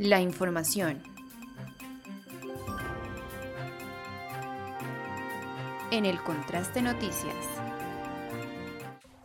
la información. En el Contraste Noticias.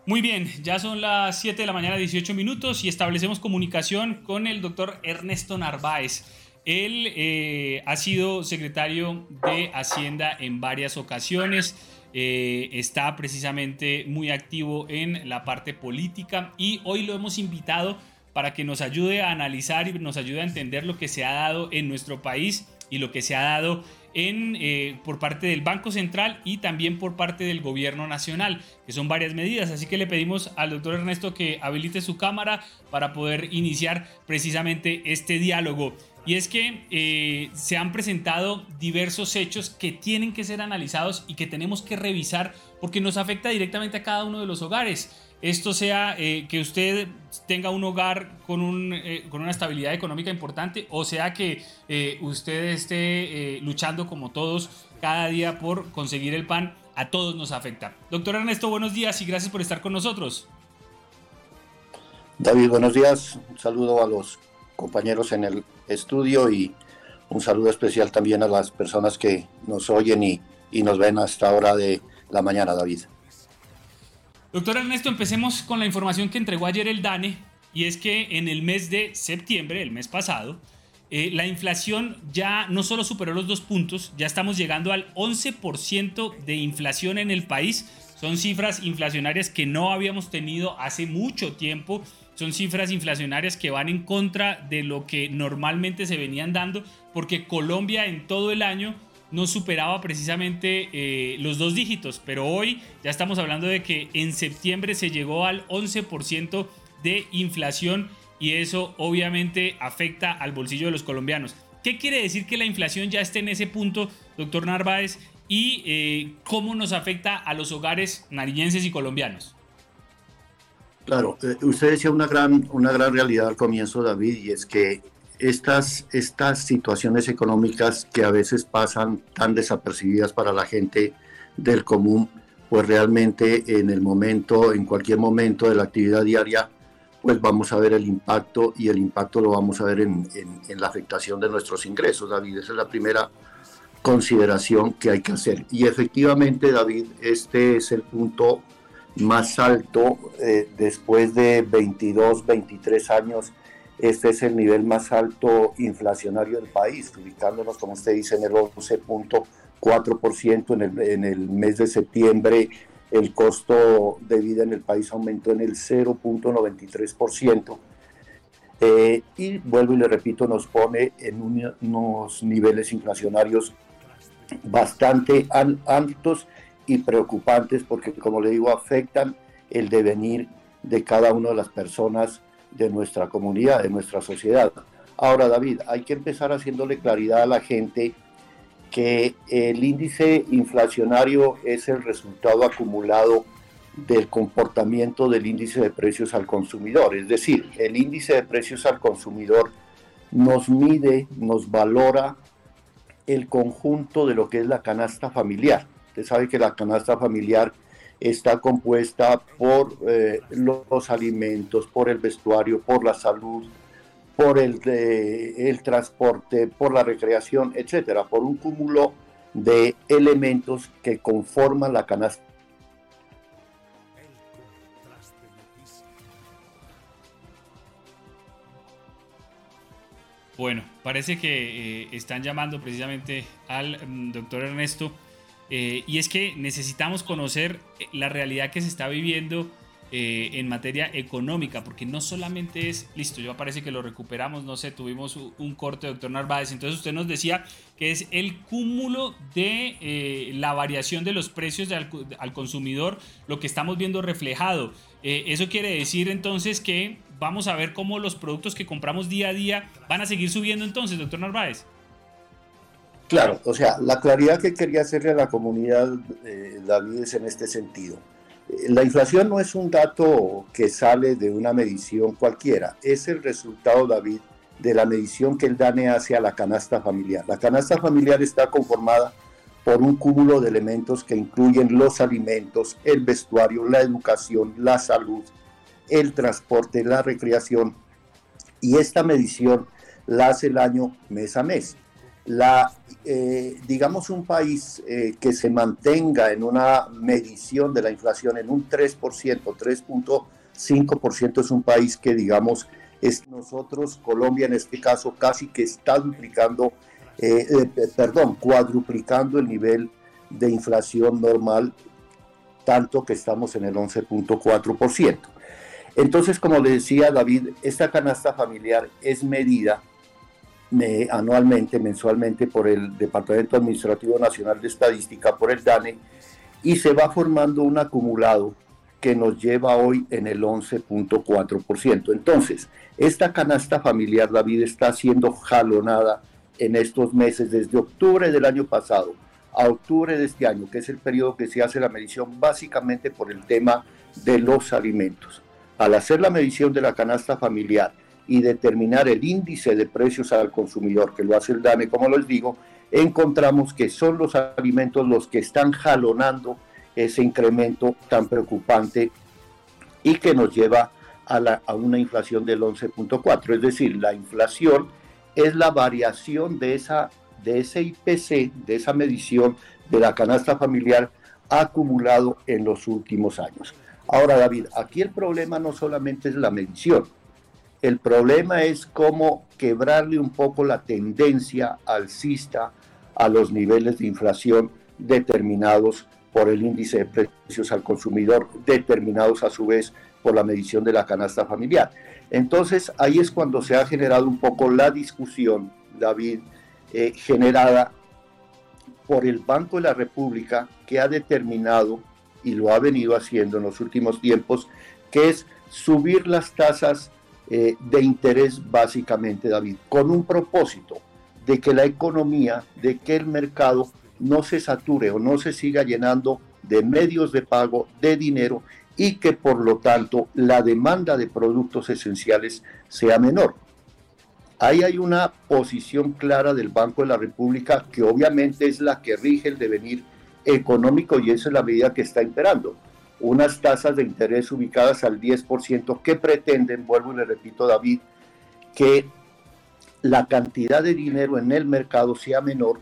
Muy bien, ya son las 7 de la mañana, 18 minutos, y establecemos comunicación con el doctor Ernesto Narváez. Él eh, ha sido secretario de Hacienda en varias ocasiones. Eh, está precisamente muy activo en la parte política y hoy lo hemos invitado para que nos ayude a analizar y nos ayude a entender lo que se ha dado en nuestro país y lo que se ha dado en, eh, por parte del Banco Central y también por parte del Gobierno Nacional, que son varias medidas. Así que le pedimos al doctor Ernesto que habilite su cámara para poder iniciar precisamente este diálogo. Y es que eh, se han presentado diversos hechos que tienen que ser analizados y que tenemos que revisar porque nos afecta directamente a cada uno de los hogares. Esto sea eh, que usted tenga un hogar con, un, eh, con, una estabilidad económica importante o sea que usted esté luchando como todos cada día por conseguir el pan, a todos nos afecta. Doctor Ernesto, buenos días y gracias por estar con nosotros. David, buenos días. Un saludo a los compañeros en el estudio y un saludo especial también a las personas que nos oyen y, nos ven a esta hora de la mañana, David. Doctor Ernesto, empecemos con la información que entregó ayer el DANE y es que en el mes de septiembre, el mes pasado, eh, la inflación ya no solo superó los dos puntos, ya estamos llegando al 11% de inflación en el país. Son cifras inflacionarias que no habíamos tenido hace mucho tiempo son cifras inflacionarias que van en contra de lo que normalmente se venían dando, porque Colombia en todo el año no superaba precisamente eh, los dos dígitos, pero hoy ya estamos hablando de que en septiembre se llegó al 11% de inflación y eso obviamente afecta al bolsillo de los colombianos. ¿Qué quiere decir que la inflación ya esté en ese punto, doctor Narváez? ¿Y eh, cómo nos afecta a los hogares nariñenses y colombianos? Claro, eh, usted decía una gran, una gran realidad al comienzo, David, y es que estas, estas situaciones económicas que a veces pasan tan desapercibidas para la gente del común, pues realmente en el momento, en cualquier momento de la actividad diaria, pues vamos a ver el impacto y el impacto lo vamos a ver en, en la afectación de nuestros ingresos, David. Esa es la primera consideración que hay que hacer. Y efectivamente, David, este es el punto más alto eh, después de 22, 23 años. Este es el nivel más alto inflacionario del país, ubicándonos, como usted dice, en el 11.4% en el, mes de septiembre. El costo de vida en el país aumentó en el 0.93%. Eh, y vuelvo y le repito, nos pone en unos niveles inflacionarios bastante altos y preocupantes porque, como le digo, afectan el devenir de cada una de las personas de nuestra comunidad, de nuestra sociedad. Ahora, David, hay que empezar haciéndole claridad a la gente que el índice inflacionario es el resultado acumulado del comportamiento del índice de precios al consumidor. Es decir, el índice de precios al consumidor nos mide, nos valora el conjunto de lo que es la canasta familiar. Usted sabe que la canasta familiar está compuesta por eh, los alimentos, por el vestuario, por la salud, por el, transporte, por la recreación, etcétera, por un cúmulo de elementos que conforman la canasta. Bueno, parece que eh, están llamando precisamente al mm, doctor Ernesto eh, y es que necesitamos conocer eh, la realidad que se está viviendo eh, en materia económica, porque no solamente es, listo, yo parece que lo recuperamos, no sé, tuvimos un corte, doctor Narváez, entonces usted nos decía que es el cúmulo de la variación de los precios al, consumidor, lo que estamos viendo reflejado. eso quiere decir entonces que vamos a ver cómo los productos que compramos día a día van a seguir subiendo entonces, doctor Narváez. Claro, o sea, la claridad que quería hacerle a la comunidad, eh, David, es en este sentido. Eh, la inflación no es un dato que sale de una medición cualquiera, es el resultado, David, de la medición que el DANE hace a la canasta familiar. La canasta familiar está conformada por un cúmulo de elementos que incluyen los alimentos, el vestuario, la educación, la salud, el transporte, la recreación. Y esta medición la hace el año mes a mes. La, eh, digamos, un país eh, que se mantenga en una medición de la inflación en un 3%, 3.5% es un país que, digamos, es nosotros, Colombia en este caso, casi que está duplicando, eh, perdón, cuadruplicando el nivel de inflación normal, tanto que estamos en el 11.4%. Entonces, como le decía David, esta canasta familiar es medida eh, anualmente, mensualmente por el Departamento Administrativo Nacional de Estadística, por el DANE, y se va formando un acumulado que nos lleva hoy en el 11.4%. Entonces, esta canasta familiar, David, está siendo jalonada en estos meses, desde octubre del año pasado a octubre de este año, que es el periodo que se hace la medición básicamente por el tema de los alimentos. Al hacer la medición de la canasta familiar y determinar el índice de precios al consumidor, que lo hace el DANE, como les digo, encontramos que son los alimentos los que están jalonando ese incremento tan preocupante y que nos lleva a, la, a una inflación del 11.4. Es decir, la inflación es la variación de, esa, de ese IPC, de esa medición de la canasta familiar acumulado en los últimos años. Ahora, David, aquí el problema no solamente es la medición, el problema es cómo quebrarle un poco la tendencia alcista a los niveles de inflación determinados por el índice de precios al consumidor, determinados a su vez por la medición de la canasta familiar. Entonces ahí es cuando se ha generado un poco la discusión, David, eh, generada por el Banco de la República que ha determinado y lo ha venido haciendo en los últimos tiempos, que es subir las tasas eh, de interés básicamente, David, con un propósito de que la economía, de que el mercado no se sature o no se siga llenando de medios de pago, de dinero y que por lo tanto la demanda de productos esenciales sea menor. Ahí hay una posición clara del Banco de la República que obviamente es la que rige el devenir económico y esa es la medida que está imperando. Unas tasas de interés ubicadas al 10% que pretenden, vuelvo y le repito David, que la cantidad de dinero en el mercado sea menor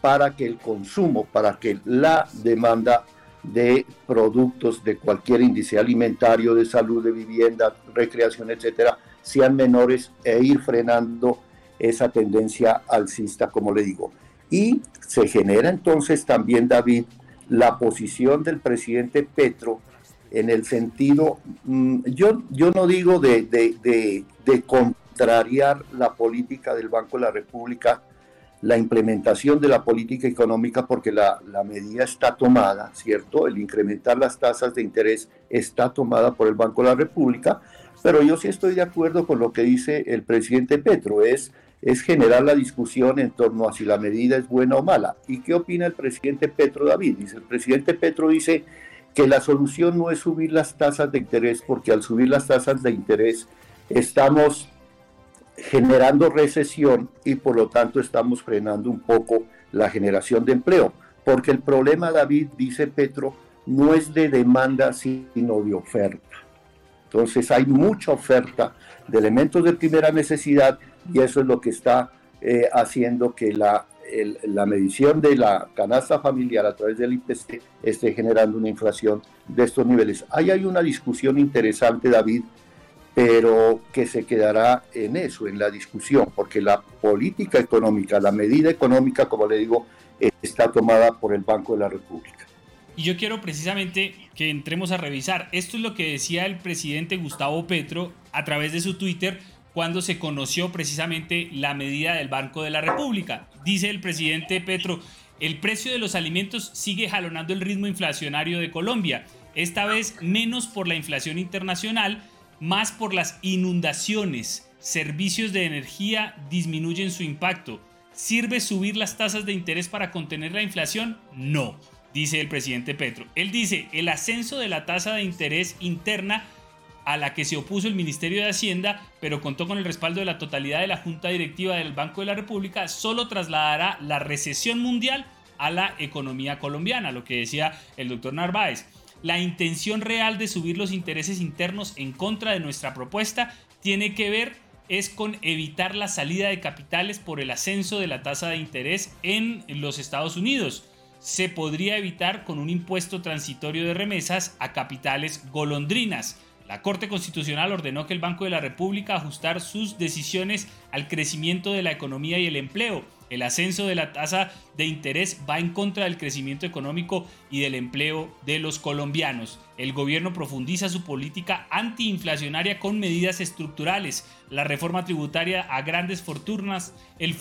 para que el consumo, para que la demanda de productos de cualquier índice alimentario, de salud, de vivienda, recreación, etcétera, sean menores e ir frenando esa tendencia alcista, como le digo. Y se genera entonces también, David, la posición del presidente Petro en el sentido, mm, yo, yo no digo de, de, contrariar la política del Banco de la República, la implementación de la política económica, porque la, la, medida está tomada, ¿cierto? El incrementar las tasas de interés está tomada por el Banco de la República, pero yo sí estoy de acuerdo con lo que dice el presidente Petro, es es generar la discusión en torno a si la medida es buena o mala. ¿Y qué opina el presidente Petro David? Dice, el presidente Petro dice que la solución no es subir las tasas de interés, porque al subir las tasas de interés estamos generando recesión y por lo tanto estamos frenando un poco la generación de empleo. Porque el problema, David, dice Petro, no es de demanda, sino de oferta. Entonces hay mucha oferta de elementos de primera necesidad y eso es lo que está eh, haciendo que la, la medición de la canasta familiar a través del IPC esté generando una inflación de estos niveles. Ahí hay una discusión interesante, David, pero que se quedará en eso, en la discusión, porque la política económica, la medida económica, como le digo, está tomada por el Banco de la República. Y yo quiero precisamente que entremos a revisar. Esto es lo que decía el presidente Gustavo Petro a través de su Twitter cuando se conoció precisamente la medida del Banco de la República. Dice el presidente Petro, el precio de los alimentos sigue jalonando el ritmo inflacionario de Colombia, esta vez menos por la inflación internacional, más por las inundaciones. Servicios de energía disminuyen su impacto. ¿Sirve subir las tasas de interés para contener la inflación? No, dice el presidente Petro. Él dice, el ascenso de la tasa de interés interna a la que se opuso el Ministerio de Hacienda, pero contó con el respaldo de la totalidad de la Junta Directiva del Banco de la República, solo trasladará la recesión mundial a la economía colombiana, lo que decía el doctor Narváez. La intención real de subir los intereses internos en contra de nuestra propuesta tiene que ver es con evitar la salida de capitales por el ascenso de la tasa de interés en los Estados Unidos. Se podría evitar con un impuesto transitorio de remesas a capitales golondrinas. La Corte Constitucional ordenó que el Banco de la República ajustar sus decisiones al crecimiento de la economía y el empleo. El ascenso de la tasa de interés va en contra del crecimiento económico y del empleo de los colombianos. El gobierno profundiza su política antiinflacionaria con medidas estructurales, la reforma tributaria a grandes fortunas, el,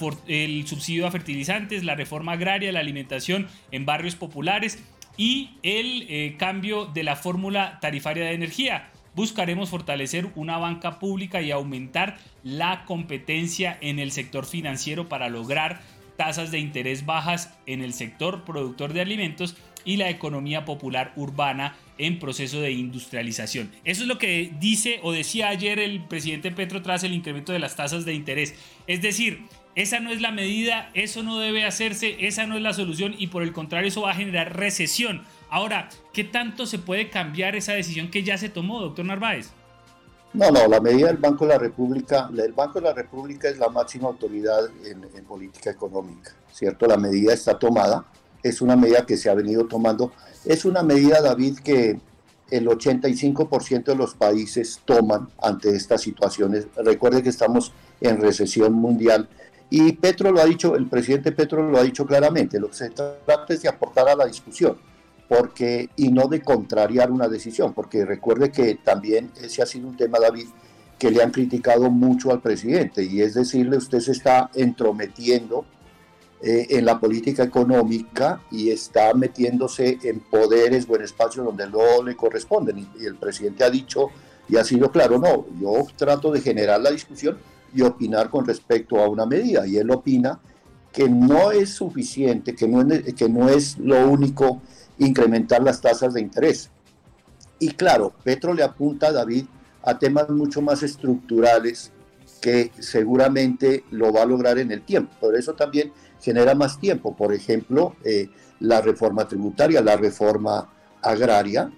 subsidio a fertilizantes, la reforma agraria, la alimentación en barrios populares y el eh, cambio de la fórmula tarifaria de energía buscaremos fortalecer una banca pública y aumentar la competencia en el sector financiero para lograr tasas de interés bajas en el sector productor de alimentos y la economía popular urbana en proceso de industrialización. Eso es lo que dice o decía ayer el presidente Petro tras el incremento de las tasas de interés. Es decir, esa no es la medida, eso no debe hacerse, esa no es la solución y por el contrario eso va a generar recesión. Ahora, ¿qué tanto se puede cambiar esa decisión que ya se tomó, doctor Narváez? No, no, la medida del Banco de la República, el Banco de la República es la máxima autoridad en, en política económica, ¿cierto? La medida está tomada, es una medida que se ha venido tomando, es una medida, David, que el 85% de los países toman ante estas situaciones. Recuerde que estamos en recesión mundial y Petro lo ha dicho, el presidente Petro lo ha dicho claramente, lo que se trata es de aportar a la discusión porque, y no de contrariar una decisión, porque recuerde que también ese ha sido un tema, David, que le han criticado mucho al presidente, y es decirle, usted se está entrometiendo eh, en la política económica y está metiéndose en poderes o en espacios donde no le corresponden. y el presidente ha dicho y ha sido claro, no, yo trato de generar la discusión y opinar con respecto a una medida. Y él opina que no es suficiente, que no es, que no es lo único incrementar las tasas de interés. Y claro, Petro le apunta a David a temas mucho más estructurales que seguramente lo va a lograr en el tiempo. Por eso también genera más tiempo. Por ejemplo, eh, la reforma tributaria, la reforma agraria,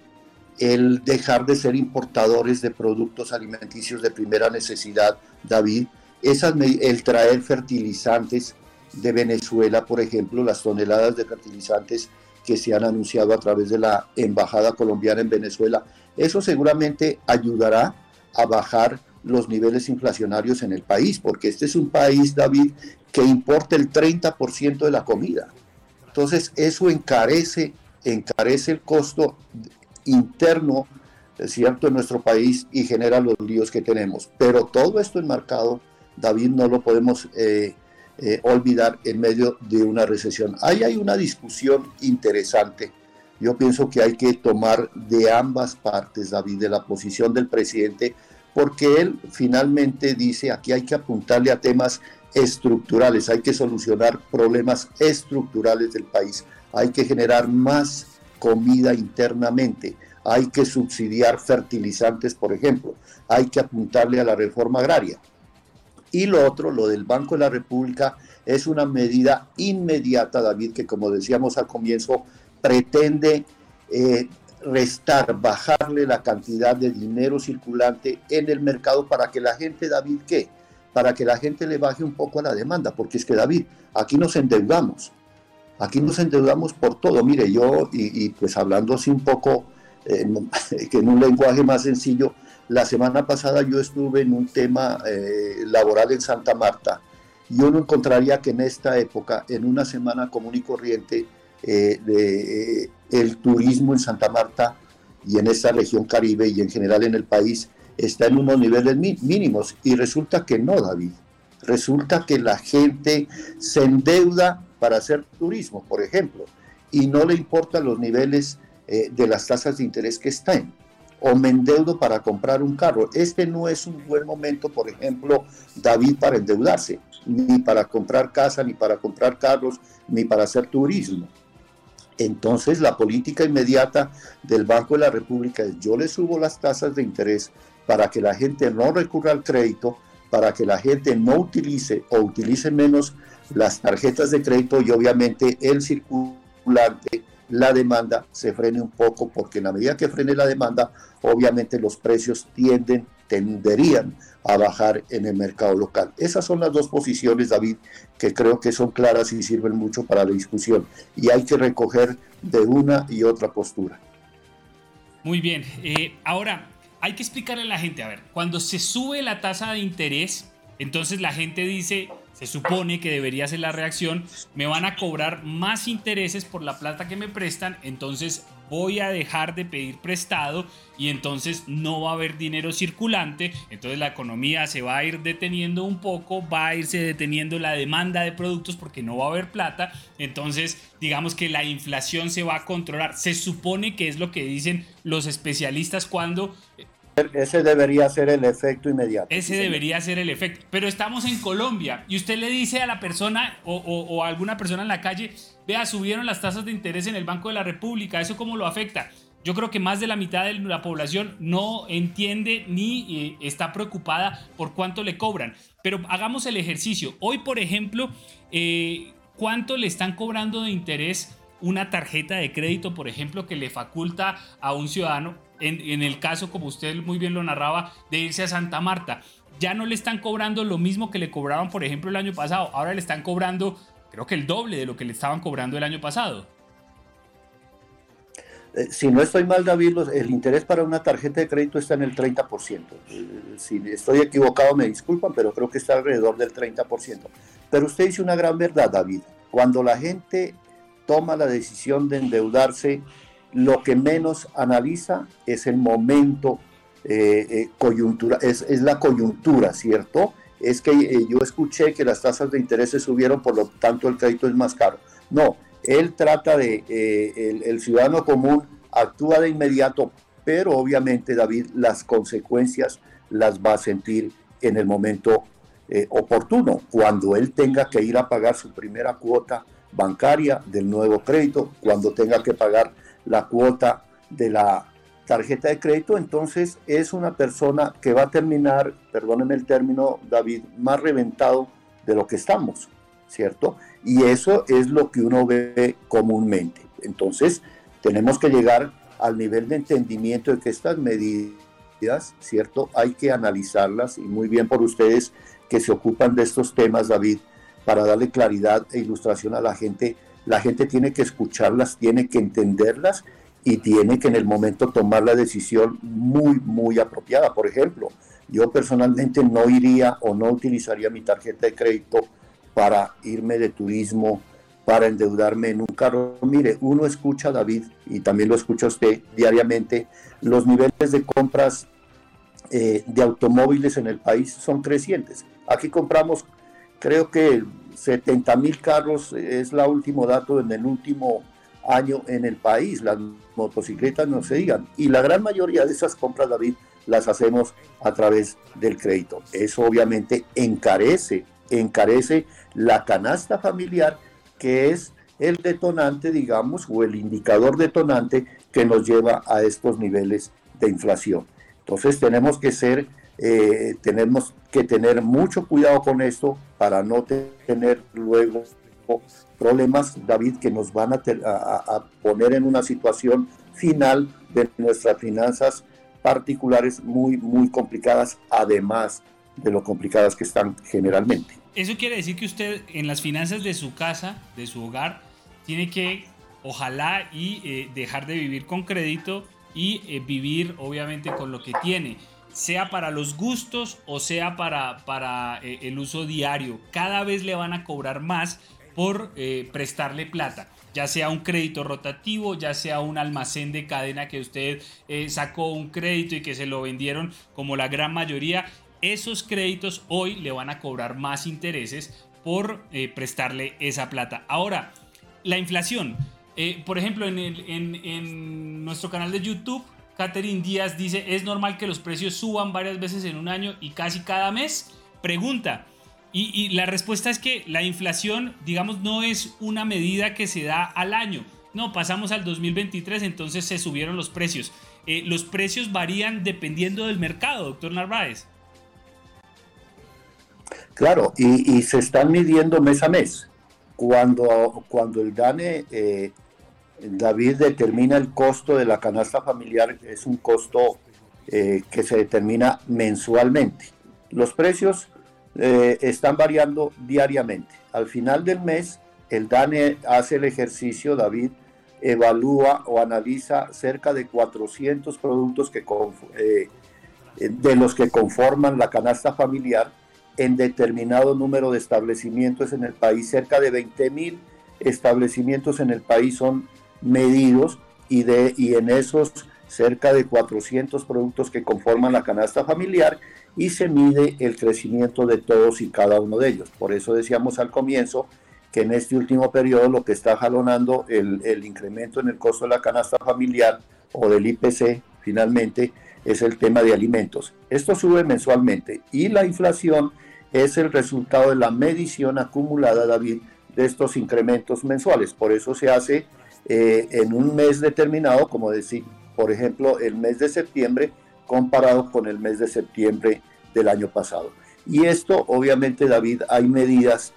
el dejar de ser importadores de productos alimenticios de primera necesidad, David, esas, el traer fertilizantes de Venezuela, por ejemplo, las toneladas de fertilizantes que se han anunciado a través de la Embajada Colombiana en Venezuela, eso seguramente ayudará a bajar los niveles inflacionarios en el país, porque este es un país, David, que importa el 30% de la comida. Entonces, eso encarece, encarece el costo interno, ¿cierto?, en nuestro país y genera los líos que tenemos. Pero todo esto enmarcado, David, no lo podemos eh, eh, olvidar en medio de una recesión. Ahí hay una discusión interesante. Yo pienso que hay que tomar de ambas partes, David, de la posición del presidente, porque él finalmente dice, aquí hay que apuntarle a temas estructurales, hay que solucionar problemas estructurales del país, hay que generar más comida internamente, hay que subsidiar fertilizantes, por ejemplo, hay que apuntarle a la reforma agraria. Y lo otro, lo del Banco de la República, es una medida inmediata, David, que como decíamos al comienzo, pretende eh, restar, bajarle la cantidad de dinero circulante en el mercado para que la gente, David, ¿qué? Para que la gente le baje un poco a la demanda, porque es que, David, aquí nos endeudamos, aquí nos endeudamos por todo. Mire, yo, y, pues hablando así un poco, eh, en un lenguaje más sencillo, la semana pasada yo estuve en un tema eh, laboral en Santa Marta. Y uno encontraría que en esta época, en una semana común y corriente, eh, eh, el turismo en Santa Marta y en esta región caribe y en general en el país está en unos niveles mínimos. Y resulta que no, David. Resulta que la gente se endeuda para hacer turismo, por ejemplo, y no le importan los niveles de las tasas de interés que están o me endeudo para comprar un carro. Este no es un buen momento, por ejemplo, David, para endeudarse, ni para comprar casa, ni para comprar carros, ni para hacer turismo. Entonces la política inmediata del Banco de la República es yo le subo las tasas de interés para que la gente no recurra al crédito, para que la gente no utilice o utilice menos las tarjetas de crédito y obviamente el circulante la demanda se frene un poco, porque en la medida que frene la demanda, obviamente los precios tienden tenderían a bajar en el mercado local. Esas son las dos posiciones, David, que creo que son claras y sirven mucho para la discusión. Y hay que recoger de una y otra postura. Muy bien. Eh, ahora, hay que explicarle a la gente, a ver, cuando se sube la tasa de interés, entonces la gente dice, se supone que debería ser la reacción, me van a cobrar más intereses por la plata que me prestan, entonces voy a dejar de pedir prestado y entonces no va a haber dinero circulante, entonces la economía se va a ir deteniendo un poco, va a irse deteniendo la demanda de productos porque no va a haber plata, entonces digamos que la inflación se va a controlar. Se supone que es lo que dicen los especialistas cuando ese debería ser el efecto inmediato. Ese debería ser el efecto. Pero estamos en Colombia y usted le dice a la persona o, a alguna persona en la calle, vea, subieron las tasas de interés en el Banco de la República, ¿eso cómo lo afecta? Yo creo que más de la mitad de la población no entiende ni eh, está preocupada por cuánto le cobran. Pero hagamos el ejercicio. Hoy, por ejemplo, eh, ¿cuánto le están cobrando de interés una tarjeta de crédito, por ejemplo, que le faculta a un ciudadano en, el caso, como usted muy bien lo narraba, de irse a Santa Marta. Ya no le están cobrando lo mismo que le cobraban, por ejemplo, el año pasado. Ahora le están cobrando, creo que el doble de lo que le estaban cobrando el año pasado. Eh, si no estoy mal, David, el interés para una tarjeta de crédito está en el 30%. Eh, si estoy equivocado, me disculpan, pero creo que está alrededor del 30%. Pero usted dice una gran verdad, David. Cuando la gente toma la decisión de endeudarse, lo que menos analiza es el momento eh, eh, coyuntura, es, la coyuntura, ¿cierto? Es que eh, yo escuché que las tasas de interés subieron, por lo tanto el crédito es más caro. No, él trata de, el, el, ciudadano común actúa de inmediato, pero obviamente David las consecuencias las va a sentir en el momento oportuno, cuando él tenga que ir a pagar su primera cuota bancaria del nuevo crédito, cuando tenga que pagar la cuota de la tarjeta de crédito, entonces es una persona que va a terminar, perdónenme el término, David, más reventado de lo que estamos, ¿cierto? Y eso es lo que uno ve comúnmente. Entonces, tenemos que llegar al nivel de entendimiento de que estas medidas, ¿cierto? Hay que analizarlas y muy bien por ustedes que se ocupan de estos temas, David, para darle claridad e ilustración a la gente la gente tiene que escucharlas, tiene que entenderlas y tiene que en el momento tomar la decisión muy, muy apropiada. Por ejemplo, yo personalmente no iría o no utilizaría mi tarjeta de crédito para irme de turismo, para endeudarme en un carro. Mire, uno escucha, David, y también lo escucha usted diariamente, los niveles de compras eh, de automóviles en el país son crecientes. Aquí compramos, creo que 70 mil carros es el último dato en el último año en el país. Las motocicletas no se digan. Y la gran mayoría de esas compras, David, las hacemos a través del crédito. Eso obviamente encarece, encarece la canasta familiar, que es el detonante, digamos, o el indicador detonante que nos lleva a estos niveles de inflación. Entonces tenemos que ser eh, tenemos que tener mucho cuidado con esto para no tener luego problemas, David, que nos van a, poner en una situación final de nuestras finanzas particulares muy, muy complicadas, además de lo complicadas que están generalmente. Eso quiere decir que usted en las finanzas de su casa, de su hogar, tiene que, ojalá, y eh, dejar de vivir con crédito y eh, vivir obviamente con lo que tiene sea para los gustos o sea para, para eh, el uso diario. Cada vez le van a cobrar más por eh, prestarle plata. Ya sea un crédito rotativo, ya sea un almacén de cadena que usted eh, sacó un crédito y que se lo vendieron como la gran mayoría. Esos créditos hoy le van a cobrar más intereses por prestarle esa plata. Ahora, la inflación. por ejemplo, en, en nuestro canal de YouTube Catherine Díaz dice, ¿es normal que los precios suban varias veces en un año y casi cada mes? Pregunta. Y, la respuesta es que la inflación, digamos, no es una medida que se da al año. No, pasamos al 2023, entonces se subieron los precios. Eh, los precios varían dependiendo del mercado, doctor Narváez. Claro, y, se están midiendo mes a mes. Cuando, cuando el DANE eh, David determina el costo de la canasta familiar, es un costo eh, que se determina mensualmente. Los precios eh, están variando diariamente. Al final del mes, el DANE hace el ejercicio, David, evalúa o analiza cerca de 400 productos que, de los que conforman la canasta familiar en determinado número de establecimientos en el país. Cerca de 20 mil establecimientos en el país son medidos y, de, y en esos cerca de 400 productos que conforman la canasta familiar y se mide el crecimiento de todos y cada uno de ellos. Por eso decíamos al comienzo que en este último periodo lo que está jalonando el, el incremento en el costo de la canasta familiar o del IPC finalmente es el tema de alimentos. Esto sube mensualmente y la inflación es el resultado de la medición acumulada, David, de estos incrementos mensuales. Por eso se hace eh, en un mes determinado, como decir, por ejemplo, el mes de septiembre comparado con el mes de septiembre del año pasado. Y esto, obviamente, David, hay medidas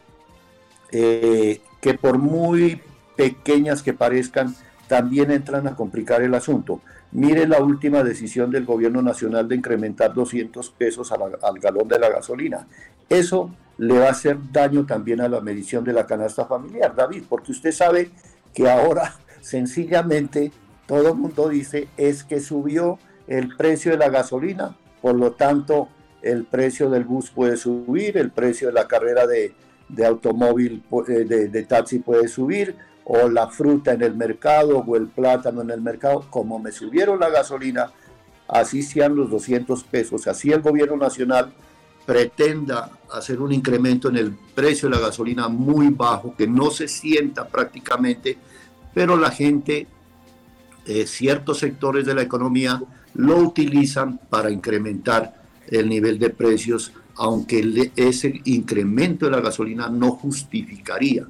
eh, que por muy pequeñas que parezcan, también entran a complicar el asunto. Mire la última decisión del gobierno nacional de incrementar 200 pesos al galón de la gasolina. Eso le va a hacer daño también a la medición de la canasta familiar, David, porque usted sabe que ahora sencillamente todo el mundo dice es que subió el precio de la gasolina, por lo tanto el precio del bus puede subir, el precio de la carrera de, automóvil, eh, de, de taxi puede subir, o la fruta en el mercado o el plátano en el mercado, como me subieron la gasolina, así sean los 200 pesos, así el gobierno nacional pretenda hacer un incremento en el precio de la gasolina muy bajo, que no se sienta prácticamente, pero la gente, eh, ciertos sectores de la economía lo utilizan para incrementar el nivel de precios, aunque ese incremento de la gasolina no justificaría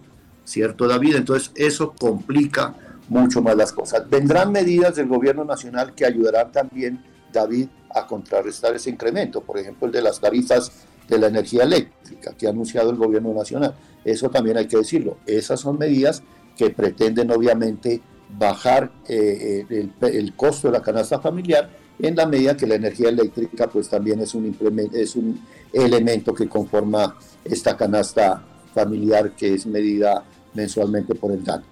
¿cierto David? Entonces eso complica mucho más las cosas. Vendrán medidas del gobierno nacional que ayudarán también, David, a contrarrestar ese incremento, por ejemplo el de las tarifas de la energía eléctrica que ha anunciado el gobierno nacional. Eso también hay que decirlo. Esas son medidas que pretenden obviamente bajar eh, eh, el, costo de la canasta familiar en la medida que la energía eléctrica pues también es un, es un elemento que conforma esta canasta familiar que es medida mensualmente por el DAN.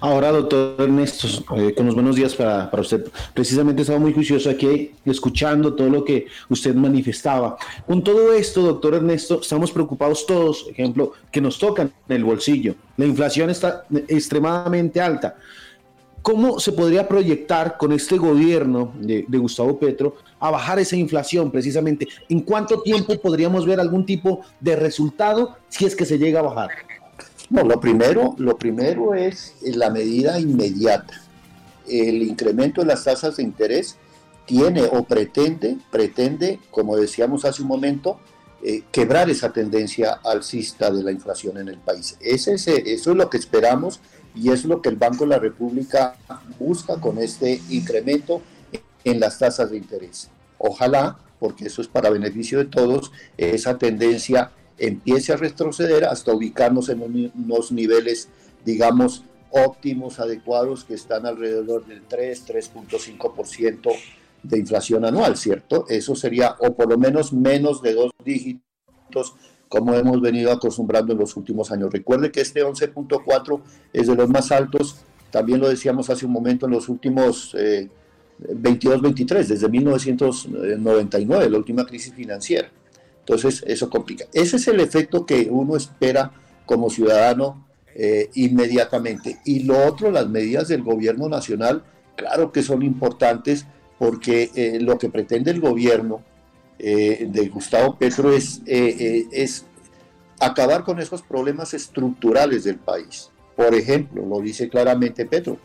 Ahora, doctor Ernesto, eh, con los buenos días para, para, usted. Precisamente estaba muy juicioso aquí escuchando todo lo que usted manifestaba. Con todo esto, doctor Ernesto, estamos preocupados todos, ejemplo, que nos tocan en el bolsillo. La inflación está extremadamente alta. ¿Cómo se podría proyectar con este gobierno de, de, Gustavo Petro a bajar esa inflación precisamente? ¿En cuánto tiempo podríamos ver algún tipo de resultado si es que se llega a bajar? No, lo primero, lo primero es la medida inmediata. El incremento de las tasas de interés tiene o pretende, pretende, como decíamos hace un momento, eh, quebrar esa tendencia alcista de la inflación en el país. Eso es lo que esperamos y es lo que el Banco de la República busca con este incremento en las tasas de interés. Ojalá, porque eso es para beneficio de todos, esa tendencia empiece a retroceder hasta ubicarnos en unos niveles, digamos, óptimos, adecuados, que están alrededor del 3, 3.5% de inflación anual, ¿cierto? Eso sería, o por lo menos menos de dos dígitos, como hemos venido acostumbrando en los últimos años. Recuerde que este 11.4 es de los más altos, también lo decíamos hace un momento, en los últimos 22, eh, 23, desde 1999, la última crisis financiera. Entonces, eso complica. Ese es el efecto que uno espera como ciudadano eh, inmediatamente. Y lo otro, las medidas del gobierno nacional, claro que son importantes porque eh, lo que pretende el gobierno eh, de Gustavo Petro es, es acabar con esos problemas estructurales del país. Por ejemplo, lo dice claramente Petro,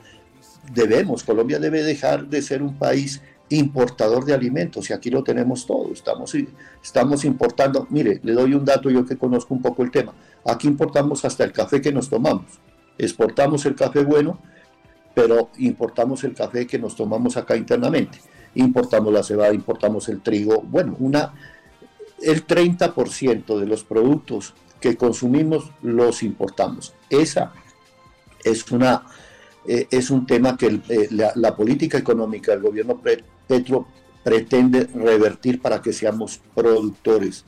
debemos, Colombia debe dejar de ser un país importador de alimentos y aquí lo tenemos todo, estamos, estamos importando, mire, le doy un dato yo que conozco un poco el tema, aquí importamos hasta el café que nos tomamos, exportamos el café bueno, pero importamos el café que nos tomamos acá internamente, importamos la cebada, importamos el trigo, bueno, una, el 30% de los productos que consumimos los importamos, esa es una... Eh, es un tema que eh, la, la, política económica del gobierno Pretende revertir para que seamos productores,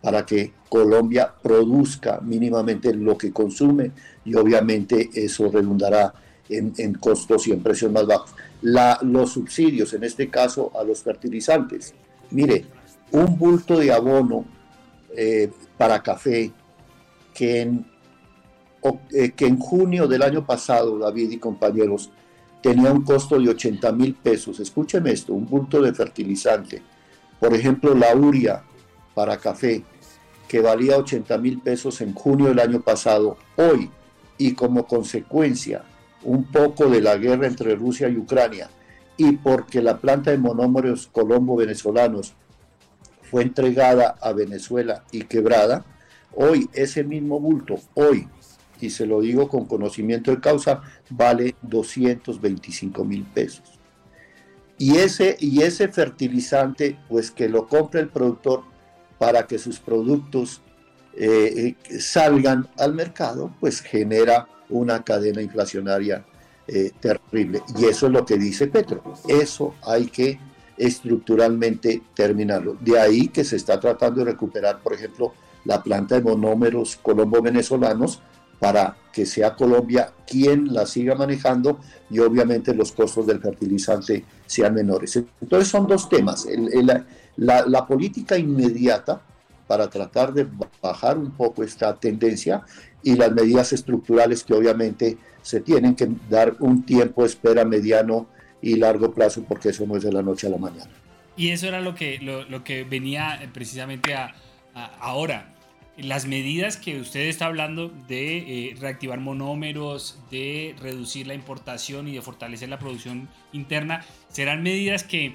para que Colombia produzca mínimamente lo que consume y obviamente eso redundará en, costos y en precios más bajos. los subsidios, en este caso a los fertilizantes. Mire, un bulto de abono eh, para café que en, eh, que en junio del año pasado, David y compañeros, tenía un costo de 80 mil pesos. Escúcheme esto, un bulto de fertilizante. Por ejemplo, la uria para café, que valía 80 mil pesos en junio del año pasado, hoy, y como consecuencia un poco de la guerra entre Rusia y Ucrania, y porque la planta de monómeros colombo venezolanos fue entregada a Venezuela y quebrada, hoy ese mismo bulto, hoy, y se lo digo con conocimiento de causa, vale 225 mil pesos. Y ese, y ese fertilizante, pues que lo compre el productor para que sus productos eh, eh, salgan al mercado, pues genera una cadena inflacionaria eh, terrible. Y eso es lo que dice Petro. Eso hay que estructuralmente terminarlo. De ahí que se está tratando de recuperar, por ejemplo, la planta de monómeros colombo-venezolanos para que sea Colombia quien la siga manejando y obviamente los costos del fertilizante sean menores. Entonces son dos temas. la, política inmediata para tratar de bajar un poco esta tendencia y las medidas estructurales que obviamente se tienen que dar un tiempo de espera mediano y largo plazo porque eso no es de la noche a la mañana. Y eso era lo que, lo, que venía precisamente a ahora las medidas que usted está hablando de eh, reactivar monómeros, de reducir la importación y de fortalecer la producción interna, serán medidas que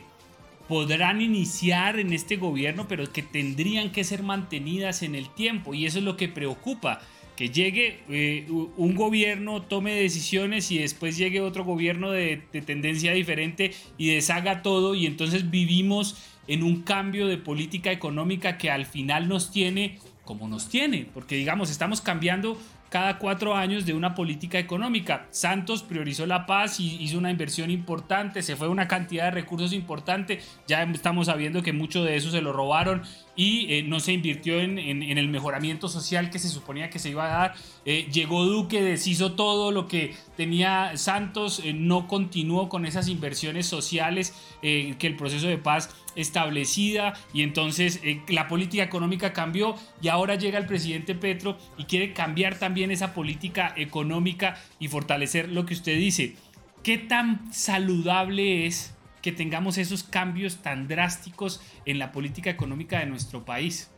podrán iniciar en este gobierno, pero que tendrían que ser mantenidas en el tiempo. Y eso es lo que preocupa, que llegue eh, un gobierno, tome decisiones y después llegue otro gobierno de, de tendencia diferente y deshaga todo y entonces vivimos en un cambio de política económica que al final nos tiene como nos tiene, porque digamos, estamos cambiando cada cuatro años de una política económica. Santos priorizó la paz y hizo una inversión importante, se fue una cantidad de recursos importante, ya estamos sabiendo que mucho de eso se lo robaron y eh, no se invirtió en, el mejoramiento social que se suponía que se iba a dar. Eh, llegó Duque, deshizo todo lo que tenía Santos, eh, no continuó con esas inversiones sociales que el proceso de paz establecida y entonces la política económica cambió y ahora llega el presidente Petro y quiere cambiar también esa política económica y fortalecer lo que usted dice. ¿Qué tan saludable es que tengamos esos cambios tan drásticos en la política económica de nuestro país?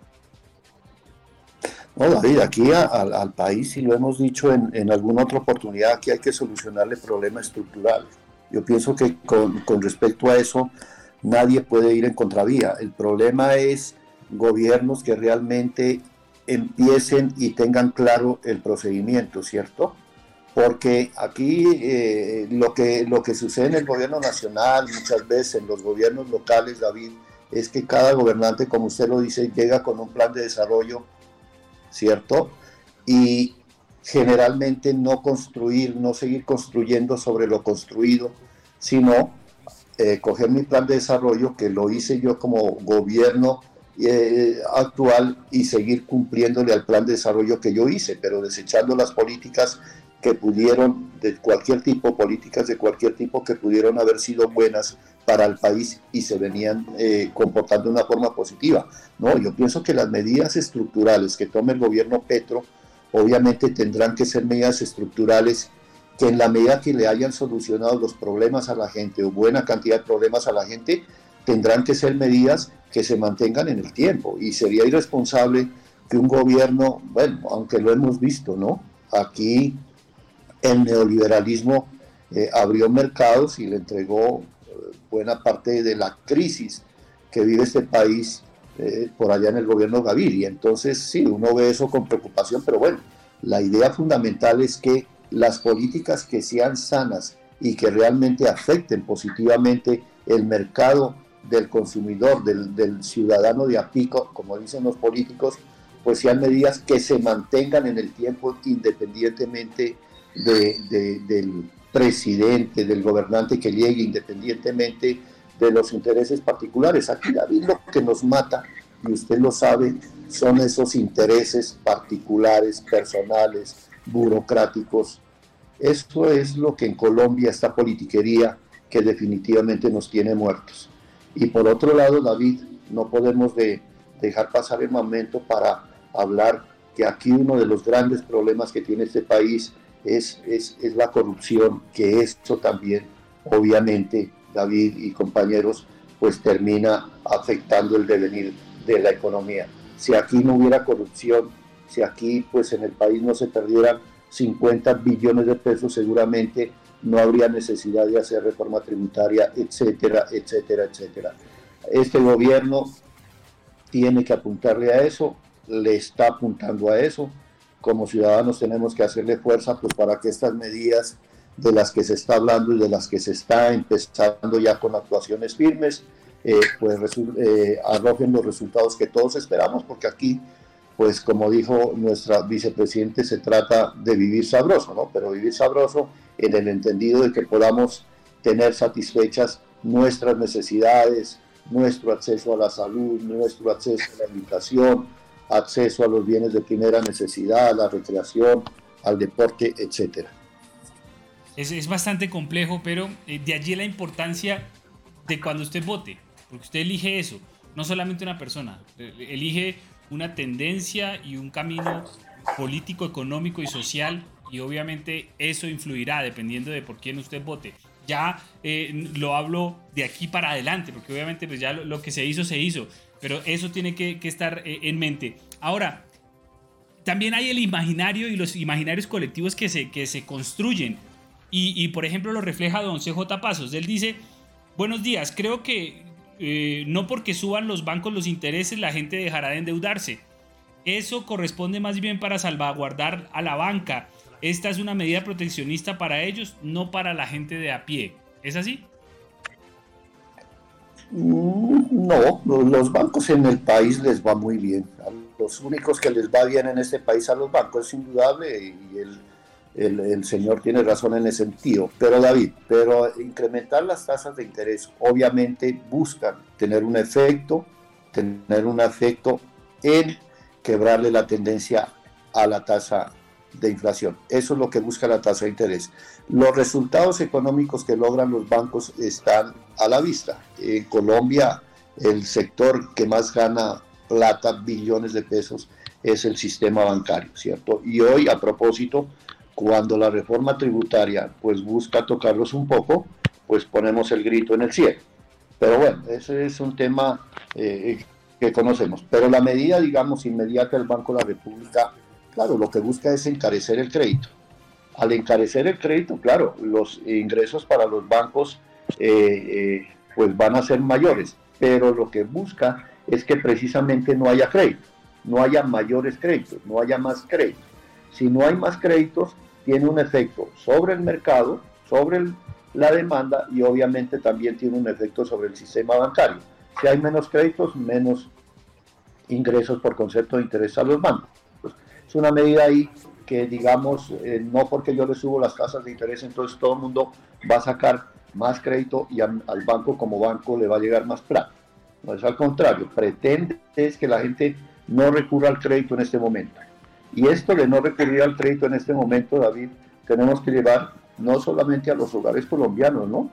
No, David, aquí al país, y lo hemos dicho en, alguna otra oportunidad, aquí hay que solucionarle problemas estructurales. Yo pienso que con respecto a eso, nadie puede ir en contravía. El problema es gobiernos que realmente empiecen y tengan claro el procedimiento, ¿cierto? Porque aquí eh, lo, que, lo que sucede en el gobierno nacional, muchas veces en los gobiernos locales, David, es que cada gobernante, como usted lo dice, llega con un plan de desarrollo, ¿cierto? Y generalmente no construir, no seguir construyendo sobre lo construido, sino eh, coger mi plan de desarrollo, que lo hice yo como gobierno eh, actual, y seguir cumpliéndole al plan de desarrollo que yo hice, pero desechando las políticas que pudieron, de cualquier tipo, políticas de cualquier tipo, que pudieron haber sido buenas para el país y se venían eh, comportando de una forma positiva. No, yo pienso que las medidas estructurales que tome el gobierno Petro, obviamente tendrán que ser medidas estructurales que en la medida que le hayan solucionado los problemas a la gente o buena cantidad de problemas a la gente, tendrán que ser medidas que se mantengan en el tiempo. Y sería irresponsable que un gobierno, bueno, aunque lo hemos visto, ¿no? Aquí el neoliberalismo eh, abrió mercados y le entregó eh, buena parte de la crisis que vive este país eh, por allá en el gobierno Gaviria. Entonces, sí, uno ve eso con preocupación, pero bueno, la idea fundamental es que las políticas que sean sanas y que realmente afecten positivamente el mercado del consumidor, del, del ciudadano de a pico, como dicen los políticos, pues sean medidas que se mantengan en el tiempo independientemente del presidente, del gobernante que llegue, independientemente de los intereses particulares. Aquí David lo que nos mata, y usted lo sabe, son esos intereses particulares, personales, burocráticos. Eso es lo que en Colombia, esta politiquería que definitivamente nos tiene muertos. Y por otro lado, David, no podemos de, dejar pasar el momento para hablar que aquí uno de los grandes problemas que tiene este país es, es, es la corrupción, que esto también, obviamente, David y compañeros, pues termina afectando el devenir de la economía. Si aquí no hubiera corrupción, si aquí pues en el país no se perdieran 50 billones de pesos, seguramente no habría necesidad de hacer reforma tributaria, etcétera, etcétera, etcétera. Este gobierno tiene que apuntarle a eso, le está apuntando a eso. Como ciudadanos tenemos que hacerle fuerza pues, para que estas medidas de las que se está hablando y de las que se está empezando ya con actuaciones firmes, eh, pues eh, arrojen los resultados que todos esperamos, porque aquí, pues como dijo nuestra vicepresidente, se trata de vivir sabroso, ¿no? Pero vivir sabroso en el entendido de que podamos tener satisfechas nuestras necesidades, nuestro acceso a la salud, nuestro acceso a la educación, acceso a los bienes de primera necesidad, a la recreación, al deporte, etcétera. Es, es, bastante complejo, pero eh, de allí la importancia de cuando usted vote, porque usted elige eso, no solamente una persona, eh, elige una tendencia y un camino político, económico y social, y obviamente eso influirá dependiendo de por quién usted vote ya eh, lo hablo de aquí para adelante, porque obviamente pues ya lo, que se hizo, se hizo, pero eso tiene que, estar eh, en mente. Ahora, también hay el imaginario y los imaginarios colectivos que se, que se construyen, y, por ejemplo lo refleja don CJ Pasos, él dice, buenos días, creo que eh, no porque suban los bancos los intereses la gente dejará de endeudarse. Eso corresponde más bien para salvaguardar a la banca esta es una medida proteccionista para ellos, no para la gente de a pie. ¿Es así? Mm, no, los bancos en el país les va muy bien. los únicos que les va bien en este país a los bancos es indudable y el, el, señor tiene razón en ese sentido. Pero David, pero incrementar las tasas de interés obviamente buscan tener un efecto, tener un efecto en quebrarle la tendencia a la tasa de inflación. Eso es lo que busca la tasa de interés. Los resultados económicos que logran los bancos están a la vista. En Colombia, el sector que más gana plata, billones de pesos, es el sistema bancario, ¿cierto? Y hoy, a propósito, cuando la reforma tributaria pues busca tocarlos un poco, pues ponemos el grito en el cielo. Pero bueno, ese es un tema eh, que conocemos. Pero la medida, digamos, inmediata del Banco de la República Claro, lo que busca es encarecer el crédito. Al encarecer el crédito, claro, los ingresos para los bancos eh, eh, pues van a ser mayores, pero lo que busca es que precisamente no haya crédito, no haya mayores créditos, no haya más créditos. Si no hay más créditos, tiene un efecto sobre el mercado, sobre la demanda y obviamente también tiene un efecto sobre el sistema bancario. Si hay menos créditos, menos ingresos por concepto de interés a los bancos es una medida ahí que digamos, eh, no porque yo le subo las tasas de interés, entonces todo el mundo va a sacar más crédito y al banco como banco le va a llegar más plata. No es al contrario, pretende es que la gente no recurra al crédito en este momento. Y esto de no recurrir al crédito en este momento, David, tenemos que llevar no solamente a los hogares colombianos, ¿no?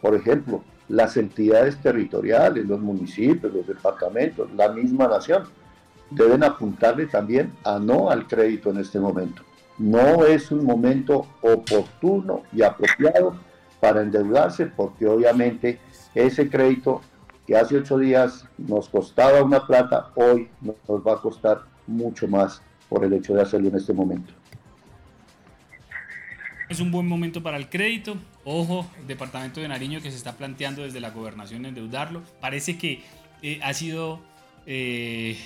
Por ejemplo, las entidades territoriales, los municipios, los departamentos, la misma nación deben apuntarle también a no al crédito en este momento. No es un momento oportuno y apropiado para endeudarse porque obviamente ese crédito que hace ocho días nos costaba una plata, hoy nos va a costar mucho más por el hecho de hacerlo en este momento. Es un buen momento para el crédito. Ojo, departamento de Nariño que se está planteando desde la gobernación endeudarlo. Parece que eh, ha sido eh,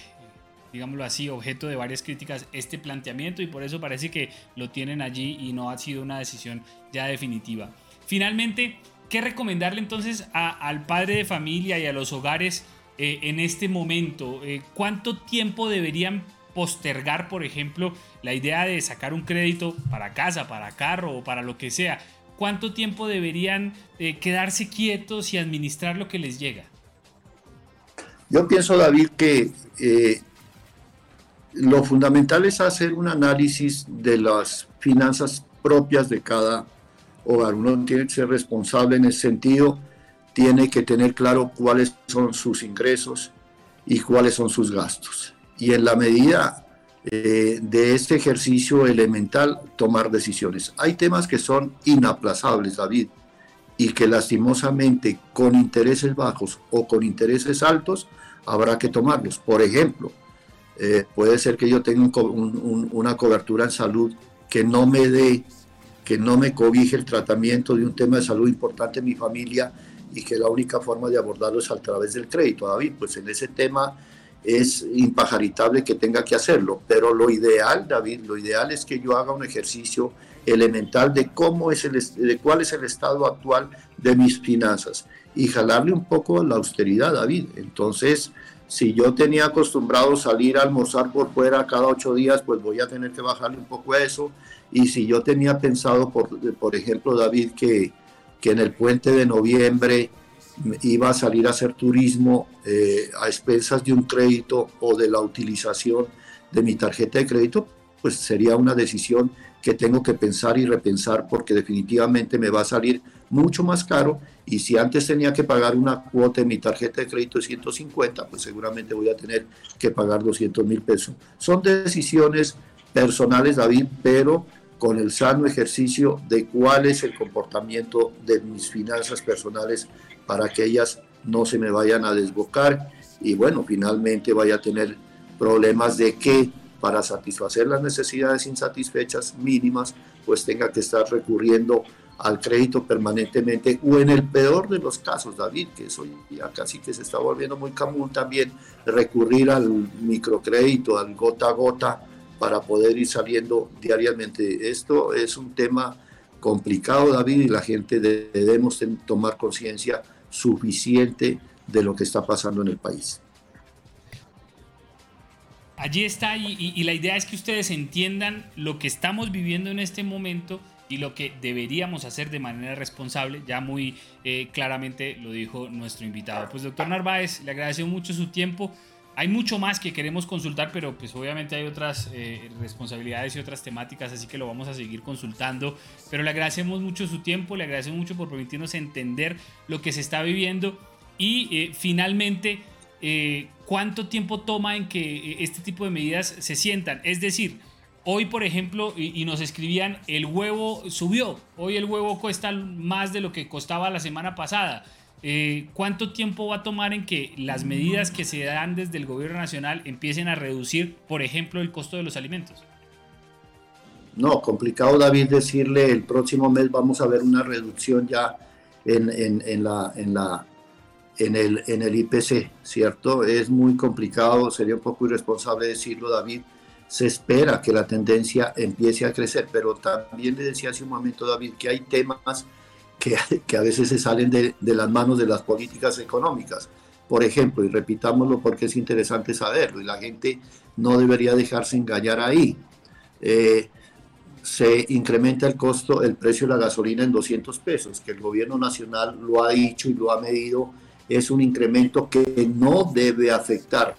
digámoslo así, objeto de varias críticas este planteamiento y por eso parece que lo tienen allí y no ha sido una decisión ya definitiva. Finalmente, ¿qué recomendarle entonces al padre de familia y a los hogares eh, en este momento? Eh, ¿Cuánto tiempo deberían postergar, por ejemplo, la idea de sacar un crédito para casa, para carro o para lo que sea? ¿cuánto tiempo deberían eh, quedarse quietos y administrar lo que les llega? Yo pienso, David, que lo fundamental es hacer un análisis de las finanzas propias de cada hogar. Uno tiene que ser responsable en ese sentido, tiene que tener claro cuáles son sus ingresos y cuáles son sus gastos. Y en la medida eh, de este ejercicio elemental, tomar decisiones. Hay temas que son inaplazables, David, y que lastimosamente con intereses bajos o con intereses altos habrá que tomarlos. Por ejemplo, eh, puede ser que yo tenga una cobertura en salud que no me dé, que no me cobije el tratamiento de un tema de salud importante en mi familia y que la única forma de abordarlo es a través del crédito, David. Pues en ese tema es impajaritable que tenga que hacerlo, pero lo ideal, David, lo ideal es que yo haga un ejercicio elemental de cómo es el de cuál es el estado actual de mis finanzas y jalarle un poco la austeridad, David. Entonces, si yo tenía acostumbrado salir a almorzar por fuera cada ocho días, pues voy a tener que bajarle un poco eso. Y si yo tenía pensado, por, por ejemplo, David, que, que en el puente de noviembre iba a salir a hacer turismo eh, a expensas de un crédito o de la utilización de mi tarjeta de crédito, pues sería una decisión que tengo que pensar y repensar porque definitivamente me va a salir mucho más caro y si antes tenía que pagar una cuota en mi tarjeta de crédito de 150, pues seguramente voy a tener que pagar 200 mil pesos. Son decisiones personales, David, pero con el sano ejercicio de cuál es el comportamiento de mis finanzas personales para que ellas no se me vayan a desbocar y bueno, finalmente vaya a tener problemas de que para satisfacer las necesidades insatisfechas mínimas, pues tenga que estar recurriendo al crédito permanentemente o en el peor de los casos, David, que eso ya casi que se está volviendo muy común también, recurrir al microcrédito, al gota a gota, para poder ir saliendo diariamente. Esto es un tema complicado, David, y la gente debemos tomar conciencia suficiente de lo que está pasando en el país. Allí está, y, la idea es que ustedes entiendan lo que estamos viviendo en este momento y lo que deberíamos hacer de manera responsable. Ya muy eh, claramente lo dijo nuestro invitado. Pues doctor Narváez, le agradezco mucho su tiempo. Hay mucho más que queremos consultar, pero pues obviamente hay otras eh, responsabilidades y otras temáticas, así que lo vamos a seguir consultando. Pero le agradecemos mucho su tiempo, le agradecemos mucho por permitirnos entender lo que se está viviendo y eh, finalmente cuánto tiempo toma en que este tipo de medidas se sientan. Es decir, hoy por ejemplo, y, nos escribían, el huevo subió, hoy el huevo cuesta más de lo que costaba la semana pasada. Eh, ¿cuánto tiempo va a tomar en que las medidas que se dan desde el gobierno nacional empiecen a reducir, por ejemplo, el costo de los alimentos? No, complicado David decirle el próximo mes vamos a ver una reducción ya en, la, en el IPC, ¿cierto? Es muy complicado, sería un poco irresponsable decirlo David. Se espera que la tendencia empiece a crecer, pero también le decía hace un momento David que hay temas que, a veces se salen de, las manos de las políticas económicas. Por ejemplo, y repitámoslo porque es interesante saberlo, y la gente no debería dejarse engañar ahí. Eh, se incrementa el costo, el precio de la gasolina en 200 pesos, que el gobierno nacional lo ha dicho y lo ha medido, es un incremento que no debe afectar,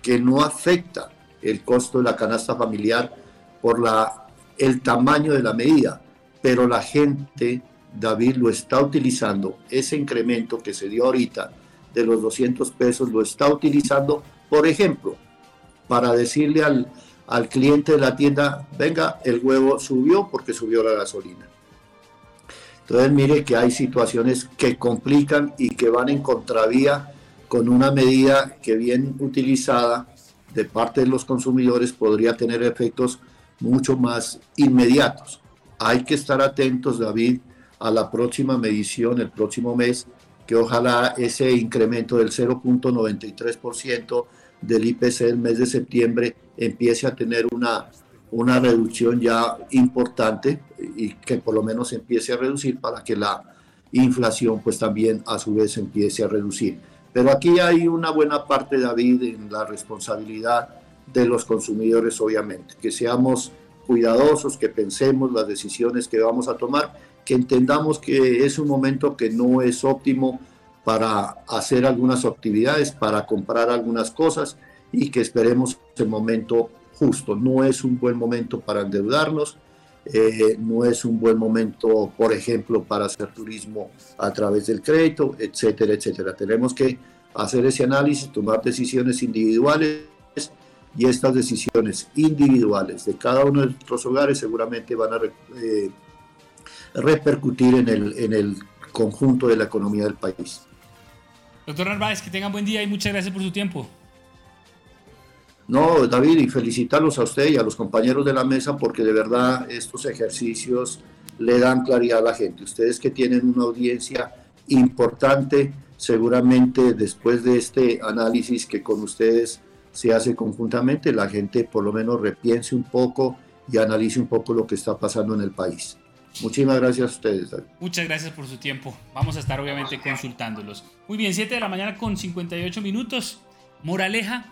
que no afecta el costo de la canasta familiar por la, el tamaño de la medida, pero la gente David lo está utilizando, ese incremento que se dio ahorita de los 200 pesos, lo está utilizando, por ejemplo, para decirle al, al cliente de la tienda, venga, el huevo subió porque subió la gasolina. Entonces mire que hay situaciones que complican y que van en contravía con una medida que bien utilizada de parte de los consumidores podría tener efectos mucho más inmediatos. Hay que estar atentos, David, a la próxima medición el próximo mes, que ojalá ese incremento del 0.93% del IPC del mes de septiembre empiece a tener una, una reducción ya importante y que por lo menos empiece a reducir para que la inflación pues también a su vez empiece a reducir. Pero aquí hay una buena parte, David, en la responsabilidad de los consumidores, obviamente, que seamos cuidadosos, que pensemos las decisiones que vamos a tomar que entendamos que es un momento que no es óptimo para hacer algunas actividades, para comprar algunas cosas y que esperemos el momento justo. No es un buen momento para endeudarnos, eh, no es un buen momento, por ejemplo, para hacer turismo a través del crédito, etcétera, etcétera. Tenemos que hacer ese análisis, tomar decisiones individuales y estas decisiones individuales de cada uno de nuestros hogares seguramente van a eh, repercutir en el, en el conjunto de la economía del país. Doctor Narváez, que tengan buen día y muchas gracias por su tiempo. No, David, y felicitarlos a usted y a los compañeros de la mesa porque de verdad estos ejercicios le dan claridad a la gente. Ustedes que tienen una audiencia importante, seguramente después de este análisis que con ustedes se hace conjuntamente, la gente por lo menos repiense un poco y analice un poco lo que está pasando en el país. Muchísimas gracias a ustedes. David. Muchas gracias por su tiempo. Vamos a estar obviamente consultándolos. Muy bien, 7 de la mañana con 58 minutos. Moraleja,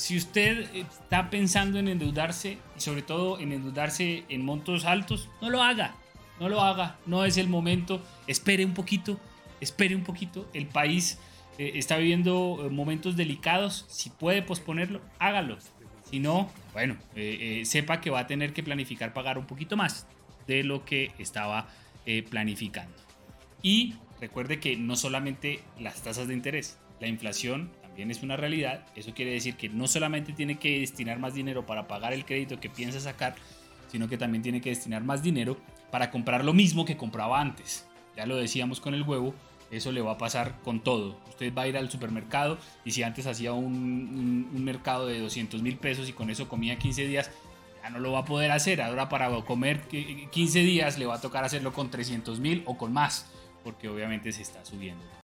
si usted está pensando en endeudarse y sobre todo en endeudarse en montos altos, no lo haga, no lo haga, no es el momento, espere un poquito, espere un poquito, el país eh, está viviendo eh, momentos delicados, si puede posponerlo, hágalo, si no, bueno, eh, sepa que va a tener que planificar pagar un poquito más de lo que estaba planificando. Y recuerde que no solamente las tasas de interés, la inflación es una realidad, eso quiere decir que no solamente tiene que destinar más dinero para pagar el crédito que piensa sacar, sino que también tiene que destinar más dinero para comprar lo mismo que compraba antes. Ya lo decíamos con el huevo, eso le va a pasar con todo. Usted va a ir al supermercado y si antes hacía un, un mercado de 200 mil pesos y con eso comía 15 días, ya no lo va a poder hacer. Ahora para comer 15 días le va a tocar hacerlo con 300 mil o con más, porque obviamente se está subiendo.